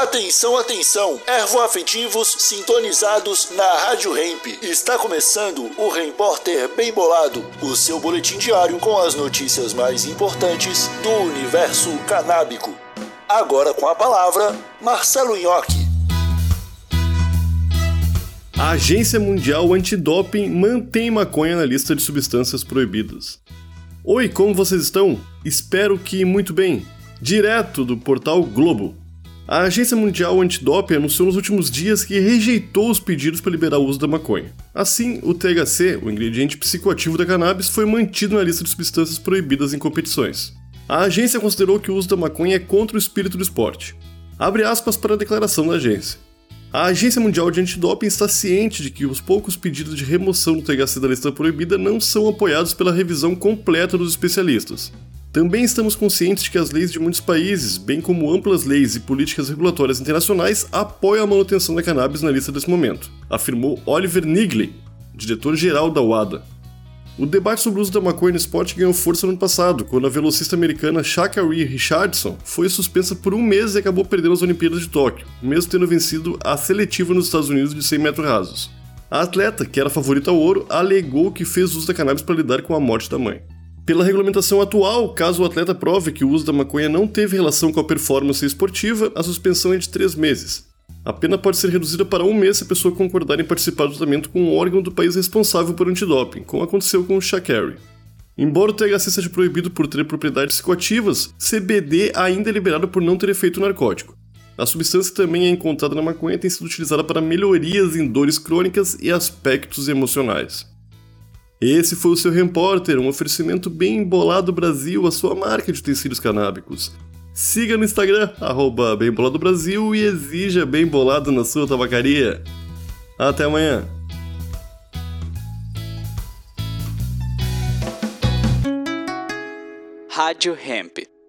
Atenção, atenção! Ervoafetivos sintonizados na Rádio Hemp. Está começando o Repórter Bem Bolado, o seu boletim diário com as notícias mais importantes do universo canábico. Agora com a palavra, Marcelo Nhoque. A Agência Mundial Antidoping mantém maconha na lista de substâncias proibidas. Oi, como vocês estão? Espero que muito bem. Direto do portal Globo. A Agência Mundial Antidoping anunciou nos últimos dias que rejeitou os pedidos para liberar o uso da maconha. Assim, o THC, o ingrediente psicoativo da cannabis, foi mantido na lista de substâncias proibidas em competições. A agência considerou que o uso da maconha é contra o espírito do esporte. Abre aspas para a declaração da agência. A Agência Mundial de Antidoping está ciente de que os poucos pedidos de remoção do THC da lista proibida não são apoiados pela revisão completa dos especialistas. Também estamos conscientes de que as leis de muitos países, bem como amplas leis e políticas regulatórias internacionais, apoiam a manutenção da cannabis na lista desse momento, afirmou Oliver Nigley, diretor-geral da WADA. O debate sobre o uso da maconha no esporte ganhou força no ano passado, quando a velocista americana Sha'Carri Richardson foi suspensa por um mês e acabou perdendo as Olimpíadas de Tóquio, mesmo tendo vencido a seletiva nos Estados Unidos de 100 metros rasos. A atleta, que era favorita ao ouro, alegou que fez uso da cannabis para lidar com a morte da mãe. Pela regulamentação atual, caso o atleta prove que o uso da maconha não teve relação com a performance esportiva, a suspensão é de três meses. A pena pode ser reduzida para um mês se a pessoa concordar em participar do tratamento com um órgão do país responsável por antidoping, como aconteceu com o Shakari. Embora o THC seja proibido por ter propriedades psicoativas, CBD ainda é liberado por não ter efeito narcótico. A substância que também é encontrada na maconha tem sido utilizada para melhorias em dores crônicas e aspectos emocionais. Esse foi o seu Repórter, um oferecimento bem embolado Brasil, a sua marca de utensílios canábicos. Siga no Instagram, arroba Brasil e exija Bem Bolado na sua tabacaria. Até amanhã! Rádio Hemp.